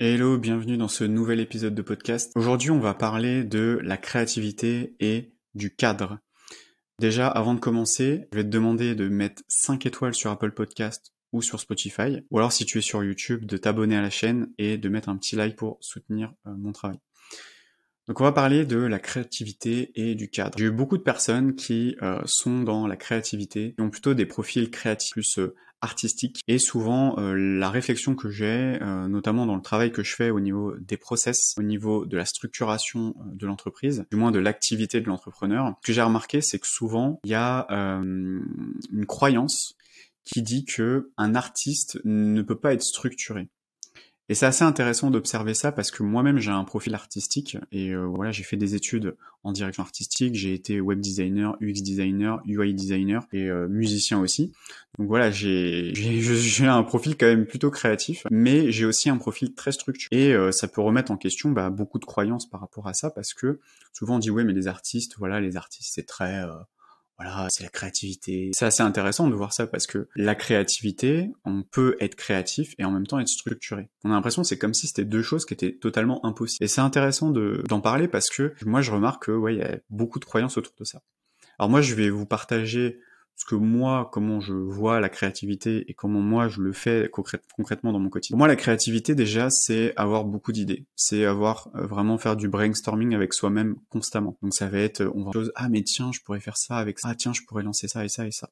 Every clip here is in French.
Hello, bienvenue dans ce nouvel épisode de podcast. Aujourd'hui, on va parler de la créativité et du cadre. Déjà, avant de commencer, je vais te demander de mettre 5 étoiles sur Apple Podcast ou sur Spotify, ou alors si tu es sur YouTube, de t'abonner à la chaîne et de mettre un petit like pour soutenir euh, mon travail. Donc on va parler de la créativité et du cadre. J'ai eu beaucoup de personnes qui euh, sont dans la créativité, qui ont plutôt des profils créatifs plus euh, artistiques. Et souvent, euh, la réflexion que j'ai, notamment dans le travail que je fais au niveau des process, au niveau de la structuration de l'entreprise, du moins de l'activité de l'entrepreneur, ce que j'ai remarqué, c'est que souvent, il y a une croyance qui dit que un artiste ne peut pas être structuré. Et c'est assez intéressant d'observer ça parce que moi-même j'ai un profil artistique et euh, voilà j'ai fait des études en direction artistique, j'ai été web designer, UX designer, UI designer et euh, musicien aussi. Donc voilà j'ai j'ai un profil quand même plutôt créatif, mais j'ai aussi un profil très structuré et euh, ça peut remettre en question bah, beaucoup de croyances par rapport à ça parce que souvent on dit ouais mais les artistes voilà les artistes c'est très voilà, c'est la créativité. C'est assez intéressant de voir ça parce que la créativité, on peut être créatif et en même temps être structuré. On a l'impression que c'est comme si c'était deux choses qui étaient totalement impossibles. Et c'est intéressant d'en parler parce que moi je remarque que ouais, il y a beaucoup de croyances autour de ça. Alors moi je vais vous partager ce que moi, comment je vois la créativité et comment moi je le fais concrètement dans mon quotidien. Pour moi, la créativité déjà, c'est avoir beaucoup d'idées. C'est avoir euh, vraiment faire du brainstorming avec soi-même constamment. Donc ça va être, on va chose, ah mais tiens, je pourrais faire ça avec ça. Ah tiens, je pourrais lancer ça et ça et ça.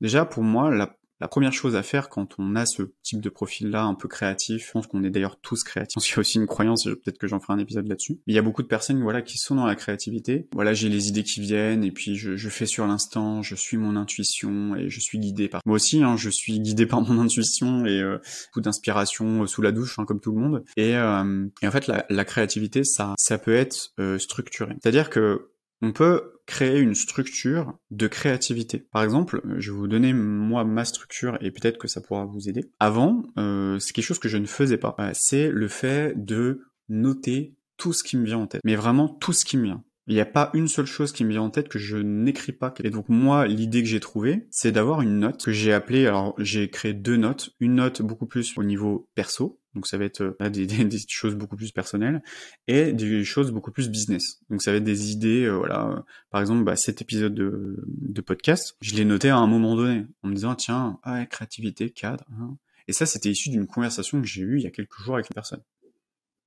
Déjà, pour moi, la la première chose à faire quand on a ce type de profil-là un peu créatif, je pense qu'on est d'ailleurs tous créatifs. Il y a aussi une croyance, peut-être que j'en ferai un épisode là-dessus. Il y a beaucoup de personnes, voilà, qui sont dans la créativité. Voilà, j'ai les idées qui viennent et puis je, je fais sur l'instant, je suis mon intuition et je suis guidé par. Moi aussi, hein, je suis guidé par mon intuition et euh, beaucoup d'inspiration euh, sous la douche, hein, comme tout le monde. Et, euh, et en fait, la, la, créativité, ça, ça peut être euh, structuré. C'est-à-dire que on peut créer une structure de créativité. Par exemple, je vais vous donner moi ma structure et peut-être que ça pourra vous aider. Avant, euh, c'est quelque chose que je ne faisais pas. c'est le fait de noter tout ce qui me vient en tête. Mais vraiment tout ce qui me vient. Il n'y a pas une seule chose qui me vient en tête que je n'écris pas. Et donc moi, l'idée que j'ai trouvée, c'est d'avoir une note que j'ai appelée, alors j'ai créé deux notes, une note beaucoup plus au niveau perso, donc ça va être euh, des, choses beaucoup plus personnelles et des choses beaucoup plus business. Donc ça va être des idées, euh, voilà. Par exemple, bah, cet épisode de, de podcast, je l'ai noté à un moment donné en me disant tiens, ah, créativité, cadre. Hein. Et ça, c'était issu d'une conversation que j'ai eue il y a quelques jours avec une personne.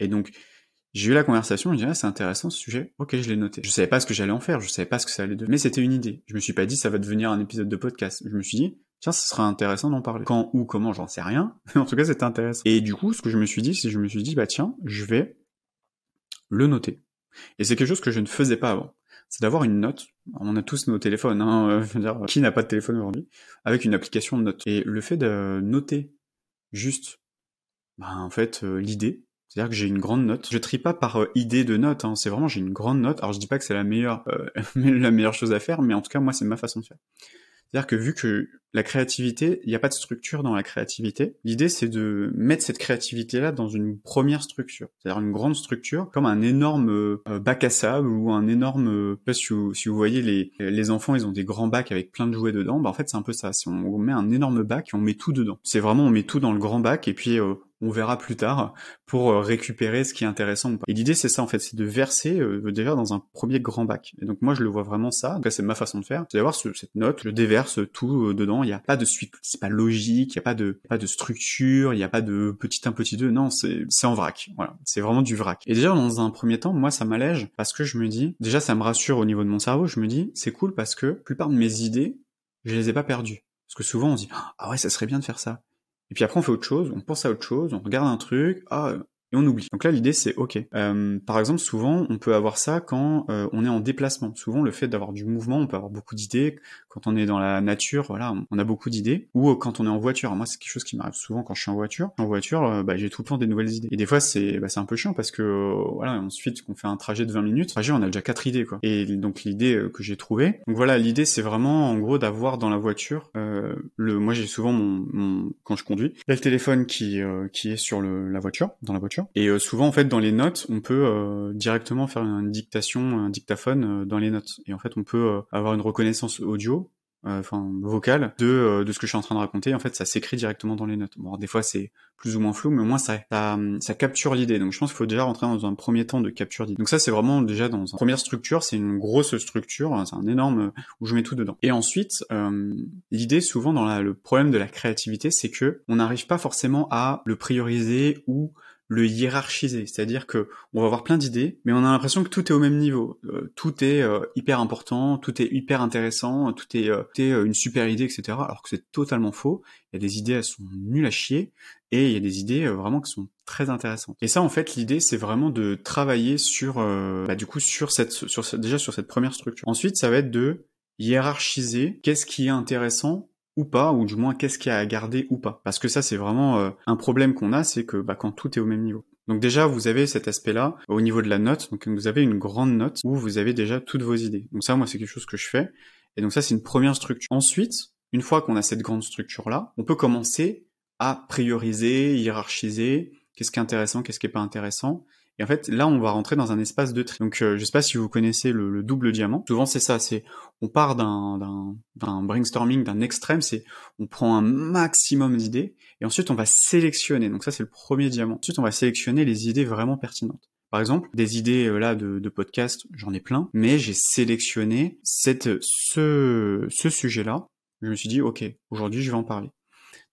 Et donc j'ai eu la conversation, je disais, ah, c'est intéressant ce sujet, ok, je l'ai noté. Je savais pas ce que j'allais en faire, je savais pas ce que ça allait devenir, mais c'était une idée. Je me suis pas dit, ça va devenir un épisode de podcast. Je me suis dit, tiens, ce sera intéressant d'en parler. Quand ou comment, j'en sais rien, mais en tout cas, c'était intéressant. Et du coup, ce que je me suis dit, c'est je me suis dit, bah tiens, je vais le noter. Et c'est quelque chose que je ne faisais pas avant. C'est d'avoir une note. On a tous nos téléphones, hein, euh, je veux dire, qui n'a pas de téléphone aujourd'hui, avec une application de notes. Et le fait de noter juste, bah, en fait, euh, l'idée, c'est-à-dire que j'ai une grande note. Je trie pas par euh, idée de note, hein. c'est vraiment j'ai une grande note. Alors je dis pas que c'est la meilleure, euh, la meilleure chose à faire, mais en tout cas moi c'est ma façon de faire. C'est-à-dire que vu que la créativité, il n'y a pas de structure dans la créativité, l'idée c'est de mettre cette créativité-là dans une première structure, c'est-à-dire une grande structure, comme un énorme euh, bac à sable ou un énorme, euh, si vous, si vous voyez les, les enfants, ils ont des grands bacs avec plein de jouets dedans, bah en fait c'est un peu ça, si on met un énorme bac et on met tout dedans. C'est vraiment on met tout dans le grand bac et puis euh, on verra plus tard pour euh, récupérer ce qui est intéressant ou pas. Et l'idée c'est ça en fait, c'est de verser euh, déjà dans un premier grand bac. Et donc moi je le vois vraiment ça, en c'est ma façon de faire, c'est d'avoir cette note, je déverse tout euh, dedans, il n'y a pas de suite, c'est pas logique, il n'y a pas de pas de structure, il n'y a pas de petit un petit deux, non, c'est c'est en vrac. Voilà, c'est vraiment du vrac. Et déjà dans un premier temps, moi ça m'allège parce que je me dis, déjà ça me rassure au niveau de mon cerveau, je me dis c'est cool parce que la plupart de mes idées, je les ai pas perdues. Parce que souvent on dit ah ouais ça serait bien de faire ça et puis après, on fait autre chose, on pense à autre chose, on regarde un truc, ah, et on oublie. Donc là, l'idée, c'est OK. Euh, par exemple, souvent, on peut avoir ça quand euh, on est en déplacement. Souvent, le fait d'avoir du mouvement, on peut avoir beaucoup d'idées. Quand on est dans la nature, voilà, on a beaucoup d'idées. Ou euh, quand on est en voiture. Moi, c'est quelque chose qui m'arrive souvent quand je suis en voiture. En voiture, bah, j'ai tout le temps des nouvelles idées. Et des fois, c'est bah, un peu chiant parce que, voilà, ensuite, qu'on fait un trajet de 20 minutes, trajet, on a déjà quatre idées, quoi. Et donc, l'idée que j'ai trouvée. Donc voilà, l'idée, c'est vraiment, en gros, d'avoir dans la voiture, le, moi, j'ai souvent mon, mon, quand je conduis, le téléphone qui, qui est sur le, la voiture, dans la voiture et euh, souvent, en fait, dans les notes, on peut euh, directement faire une dictation, un dictaphone euh, dans les notes. Et en fait, on peut avoir une reconnaissance audio euh, enfin vocale de euh, de ce que je suis en train de raconter. En fait, ça s'écrit directement dans les notes. Bon, des fois c'est plus ou moins flou, mais au moins ça ça, ça capture l'idée. Donc je pense qu'il faut déjà rentrer dans un premier temps de capture d'idée. Donc ça c'est vraiment déjà dans une première structure, c'est une grosse structure, hein, c'est un énorme où je mets tout dedans. Et ensuite, euh, l'idée souvent dans la, le problème de la créativité, c'est que on n'arrive pas forcément à le prioriser ou le hiérarchiser, c'est-à-dire que on va avoir plein d'idées, mais on a l'impression que tout est au même niveau, euh, tout est euh, hyper important, tout est hyper intéressant, tout est, euh, une super idée, etc. Alors que c'est totalement faux. Il y a des idées, elles sont nulles à chier, et il y a des idées vraiment qui sont très intéressantes. Et ça, en fait, l'idée, c'est vraiment de travailler sur, bah, du coup, sur cette, sur déjà sur cette première structure. Ensuite, ça va être de hiérarchiser qu'est-ce qui est intéressant ou pas, ou du moins qu'est-ce qu'il y a à garder ou pas. Parce que ça, c'est vraiment euh, un problème qu'on a, c'est que bah, quand tout est au même niveau. Donc déjà, vous avez cet aspect-là au niveau de la note. Donc vous avez une grande note où vous avez déjà toutes vos idées. Donc ça, moi, c'est quelque chose que je fais. Et donc ça, c'est une première structure. Ensuite, une fois qu'on a cette grande structure-là, on peut commencer à prioriser, hiérarchiser, qu'est-ce qui est intéressant, qu'est-ce qui est pas intéressant, et en fait, là, on va rentrer dans un espace de tri. Donc, euh, je sais pas si vous connaissez le, double diamant. Souvent, c'est ça. C'est on part d'un brainstorming, d'un extrême. C'est on prend un maximum d'idées et ensuite on va sélectionner. Donc ça, c'est le premier diamant. Ensuite, on va sélectionner les idées vraiment pertinentes. Par exemple, des idées euh, là de, podcast, j'en ai plein, mais j'ai sélectionné cette ce ce sujet-là. Je me suis dit, ok, aujourd'hui, je vais en parler.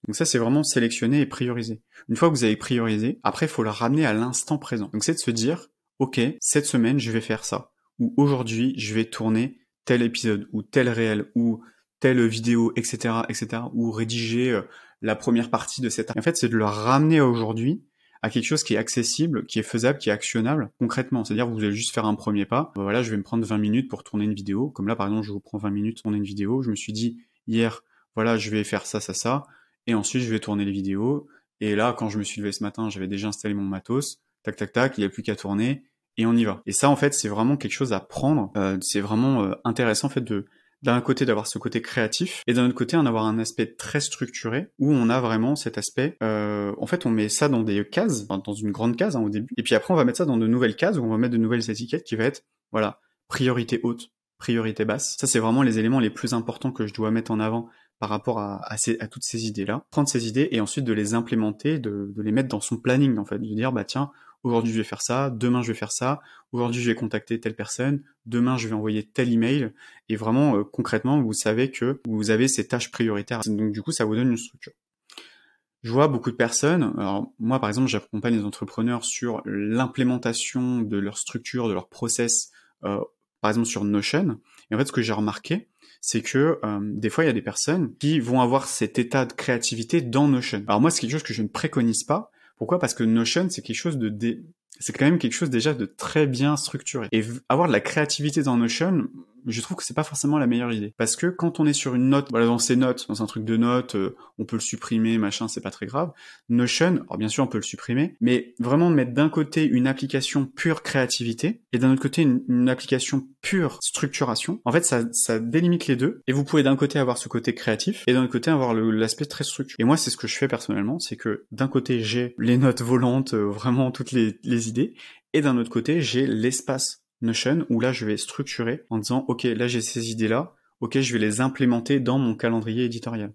Donc ça, c'est vraiment sélectionner et prioriser. Une fois que vous avez priorisé, après, il faut le ramener à l'instant présent. Donc c'est de se dire, ok, cette semaine, je vais faire ça. Ou aujourd'hui, je vais tourner tel épisode, ou tel réel, ou telle vidéo, etc., etc., ou rédiger euh, la première partie de cette. En fait, c'est de le ramener aujourd'hui à quelque chose qui est accessible, qui est faisable, qui est actionnable concrètement. C'est-à-dire vous allez juste faire un premier pas. Voilà, je vais me prendre 20 minutes pour tourner une vidéo. Comme là, par exemple, je vous prends 20 minutes pour tourner une vidéo. Je me suis dit hier, voilà, je vais faire ça, ça, ça et ensuite je vais tourner les vidéos. Et là, quand je me suis levé ce matin, j'avais déjà installé mon matos, tac tac tac, il n'y a plus qu'à tourner et on y va. Et ça, en fait, c'est vraiment quelque chose à prendre. Euh, c'est vraiment euh, intéressant, en fait, de d'un côté d'avoir ce côté créatif et d'un autre côté en avoir un aspect très structuré où on a vraiment cet aspect. Euh, en fait, on met ça dans des cases, dans une grande case hein, au début, et puis après on va mettre ça dans de nouvelles cases où on va mettre de nouvelles étiquettes qui va être voilà priorité haute, priorité basse. Ça, c'est vraiment les éléments les plus importants que je dois mettre en avant par rapport à, toutes ces idées-là, prendre ces idées et ensuite de les implémenter, de, de, les mettre dans son planning en fait, de dire bah tiens aujourd'hui je vais faire ça, demain je vais faire ça, aujourd'hui je vais contacter telle personne, demain je vais envoyer tel email et vraiment euh, concrètement vous savez que vous avez ces tâches prioritaires donc du coup ça vous donne une structure. Je vois beaucoup de personnes, alors moi par exemple j'accompagne les entrepreneurs sur l'implémentation de leur structure, de leur process, euh, par exemple sur Notion. Et en fait ce que j'ai remarqué, c'est que euh, des fois il y a des personnes qui vont avoir cet état de créativité dans Notion. Alors moi c'est quelque chose que je ne préconise pas. Pourquoi? Parce que Notion c'est quelque chose de dé c'est quand même quelque chose déjà de très bien structuré. Et avoir de la créativité dans Notion, je trouve que c'est pas forcément la meilleure idée. Parce que quand on est sur une note, voilà, dans ces notes, dans un truc de notes, euh, on peut le supprimer, machin, c'est pas très grave. Notion, alors bien sûr, on peut le supprimer, mais vraiment mettre d'un côté une application pure créativité et d'un autre côté une, application pure structuration, en fait, ça, ça délimite les deux. Et vous pouvez d'un côté avoir ce côté créatif et d'un autre côté avoir l'aspect très structuré. Et moi, c'est ce que je fais personnellement, c'est que d'un côté, j'ai les notes volantes, euh, vraiment toutes les, les idées, et d'un autre côté, j'ai l'espace Notion où là je vais structurer en disant ok là j'ai ces idées là, ok je vais les implémenter dans mon calendrier éditorial.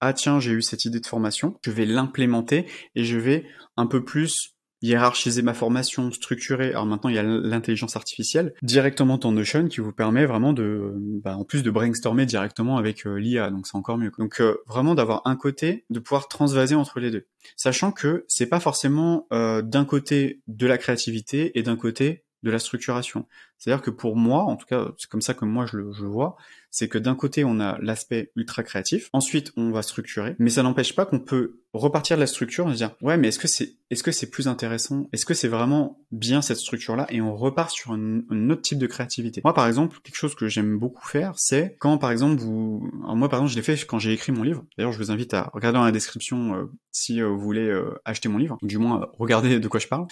Ah tiens j'ai eu cette idée de formation, je vais l'implémenter et je vais un peu plus hiérarchiser ma formation, structurer. Alors maintenant, il y a l'intelligence artificielle directement dans Notion qui vous permet vraiment de, bah, en plus de brainstormer directement avec euh, l'IA, donc c'est encore mieux. Donc euh, vraiment d'avoir un côté, de pouvoir transvaser entre les deux, sachant que c'est pas forcément euh, d'un côté de la créativité et d'un côté de la structuration. C'est-à-dire que pour moi, en tout cas, c'est comme ça que moi je le, je vois, c'est que d'un côté on a l'aspect ultra créatif, ensuite on va structurer, mais ça n'empêche pas qu'on peut repartir de la structure et se dire ouais mais est-ce que c'est est-ce que c'est plus intéressant? Est-ce que c'est vraiment bien cette structure là et on repart sur un, autre type de créativité. Moi par exemple quelque chose que j'aime beaucoup faire c'est quand par exemple vous moi par exemple je l'ai fait quand j'ai écrit mon livre. D'ailleurs je vous invite à regarder dans la description euh, si euh, vous voulez euh, acheter mon livre ou du moins regarder de quoi je parle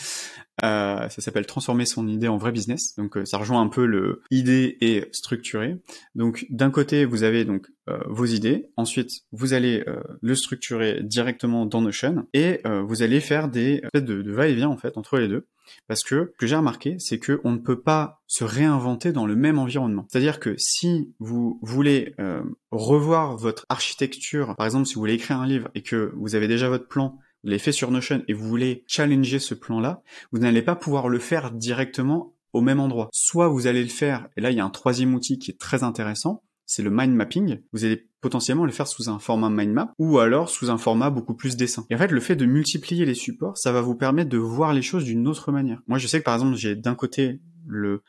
Euh, ça s'appelle transformer son idée en vrai business. Donc euh, ça rejoint un peu le idée et structurer. Donc d'un côté vous avez donc euh, vos idées, ensuite vous allez le structurer directement dans Notion et vous allez faire des de, de va-et-vient en fait entre les deux. Parce que ce que j'ai remarqué, c'est que on ne peut pas se réinventer dans le même environnement. C'est-à-dire que si vous voulez revoir votre architecture, par exemple si vous voulez écrire un livre et que vous avez déjà votre plan vous l'avez fait sur Notion et vous voulez challenger ce plan-là, vous n'allez pas pouvoir le faire directement au même endroit. Soit vous allez le faire, et là il y a un troisième outil qui est très intéressant, c'est le mind mapping. Vous allez potentiellement le faire sous un format mind map ou alors sous un format beaucoup plus dessin. Et en fait, le fait de multiplier les supports, ça va vous permettre de voir les choses d'une autre manière. Moi, je sais que par exemple, j'ai d'un côté le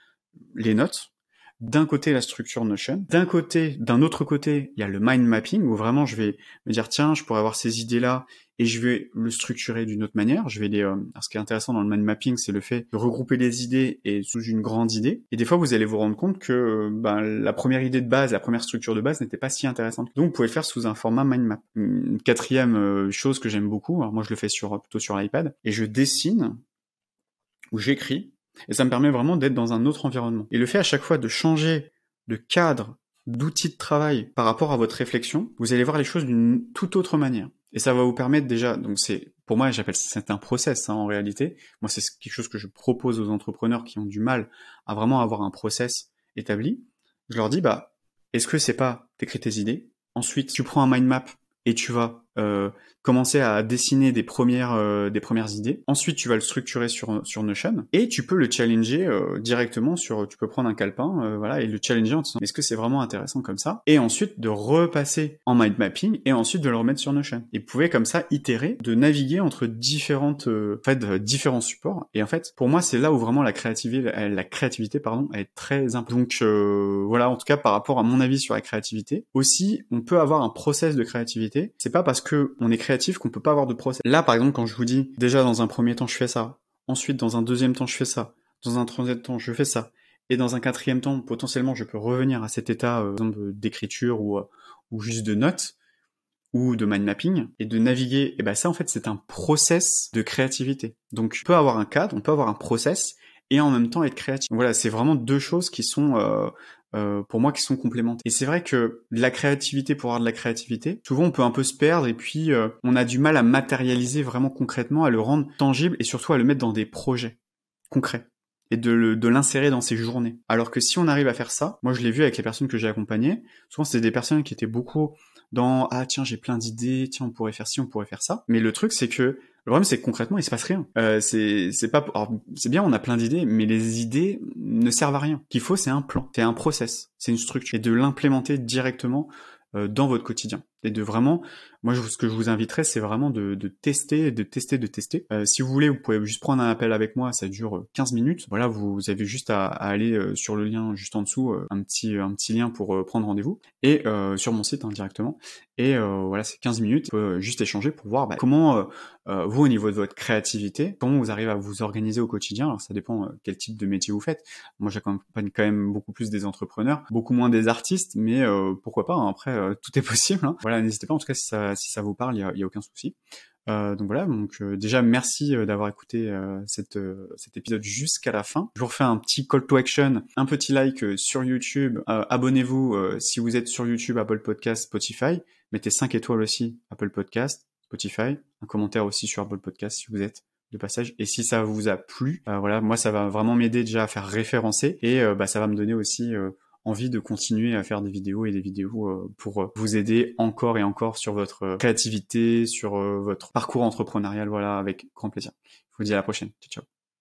les notes, d'un côté la structure Notion, d'un côté, d'un autre côté, il y a le mind mapping où vraiment je vais me dire tiens, je pourrais avoir ces idées-là et je vais le structurer d'une autre manière. Je vais les. Euh... Ce qui est intéressant dans le mind mapping, c'est le fait de regrouper les idées et sous une grande idée. Et des fois, vous allez vous rendre compte que ben, la première idée de base, la première structure de base n'était pas si intéressante. Donc, vous pouvez le faire sous un format mind map. Une quatrième euh, chose que j'aime beaucoup, moi je le fais sur plutôt sur l'iPad, et je dessine ou j'écris et ça me permet vraiment d'être dans un autre environnement. Et le fait à chaque fois de changer de cadre, d'outil de travail par rapport à votre réflexion, vous allez voir les choses d'une toute autre manière. Et ça va vous permettre déjà, donc c'est, pour moi, j'appelle c'est un process hein, en réalité. Moi, c'est quelque chose que je propose aux entrepreneurs qui ont du mal à vraiment avoir un process établi. Je leur dis, bah, est-ce que c'est pas t'écris tes idées, ensuite tu prends un mind map et tu vas euh, commencer à dessiner des premières euh, des premières idées. Ensuite, tu vas le structurer sur sur Notion et tu peux le challenger euh, directement sur. Tu peux prendre un calepin, voilà, et le challenger en disant est-ce que c'est vraiment intéressant comme ça? Et ensuite de repasser en mind mapping et ensuite de le remettre sur Notion. Et vous pouvez comme ça itérer, de naviguer entre différentes, en fait, différents supports. Et en fait, pour moi, c'est là où vraiment la créativité, la créativité, pardon, est très importante. Donc voilà, en tout cas par rapport à mon avis sur la créativité. Aussi, on peut avoir un process de créativité. C'est pas parce que on est créatif qu'on peut pas avoir de process. Là, par exemple, quand je vous dis, déjà dans un premier temps, je fais ça. Ensuite, dans un deuxième temps, je fais ça. Dans un troisième temps, je fais ça. Et dans un quatrième temps, potentiellement, je peux revenir à cet état euh, d'écriture ou, euh, ou juste de notes ou de mind mapping et de naviguer. Et ben ça, en fait, c'est un process de créativité. Donc, on peut avoir un cadre, on peut avoir un process et en même temps être créatif. Voilà, c'est vraiment deux choses qui sont euh, euh, pour moi qui sont complémentaires. Et c'est vrai que la créativité pour avoir de la créativité, souvent on peut un peu se perdre et puis euh, on a du mal à matérialiser vraiment concrètement, à le rendre tangible et surtout à le mettre dans des projets concrets et de, de l'insérer dans ses journées. Alors que si on arrive à faire ça, moi je l'ai vu avec les personnes que j'ai accompagnées, souvent c'était des personnes qui étaient beaucoup dans ah tiens j'ai plein d'idées, tiens on pourrait faire ci, on pourrait faire ça. Mais le truc c'est que le problème, c'est que concrètement, il se passe rien. Euh, c'est pas c'est bien, on a plein d'idées, mais les idées ne servent à rien. Qu'il faut, c'est un plan, c'est un process, c'est une structure, et de l'implémenter directement euh, dans votre quotidien et de vraiment moi ce que je vous inviterais c'est vraiment de, de, tester de tester de tester. Euh, si vous voulez vous pouvez juste prendre un appel avec moi ça dure 15 minutes. Voilà vous, avez juste à, aller euh, sur le lien juste en dessous un petit un petit lien pour prendre rendez-vous. Et sur mon site hein, directement. Et voilà c'est 15 minutes. Juste échanger pour voir bah, comment vous au niveau de votre créativité comment vous arrivez à vous organiser au quotidien. Alors ça dépend quel type de métier vous faites. Moi j'accompagne quand même beaucoup plus des entrepreneurs beaucoup moins des artistes mais pourquoi pas hein, après euh, tout est possible. Hein. N'hésitez pas. En tout cas, si ça, vous parle, il y a, aucun souci. Euh, donc voilà, donc euh, déjà merci d'avoir écouté cet épisode jusqu'à la fin. Je vous refais un petit call to action, un petit like sur YouTube. Abonnez-vous si vous êtes sur YouTube, Apple Podcast, Spotify. Mettez 5 étoiles aussi, Apple Podcast, Spotify. Un commentaire aussi sur Apple Podcast si vous êtes de passage. Et si ça vous a plu, voilà, moi ça va vraiment m'aider déjà à faire référencer et bah, ça va me donner aussi envie de continuer à faire des vidéos et des vidéos euh, pour euh, vous aider encore et encore sur votre euh, créativité, sur votre parcours entrepreneurial, voilà, avec grand plaisir. Je vous dis à la prochaine. Ciao, ciao.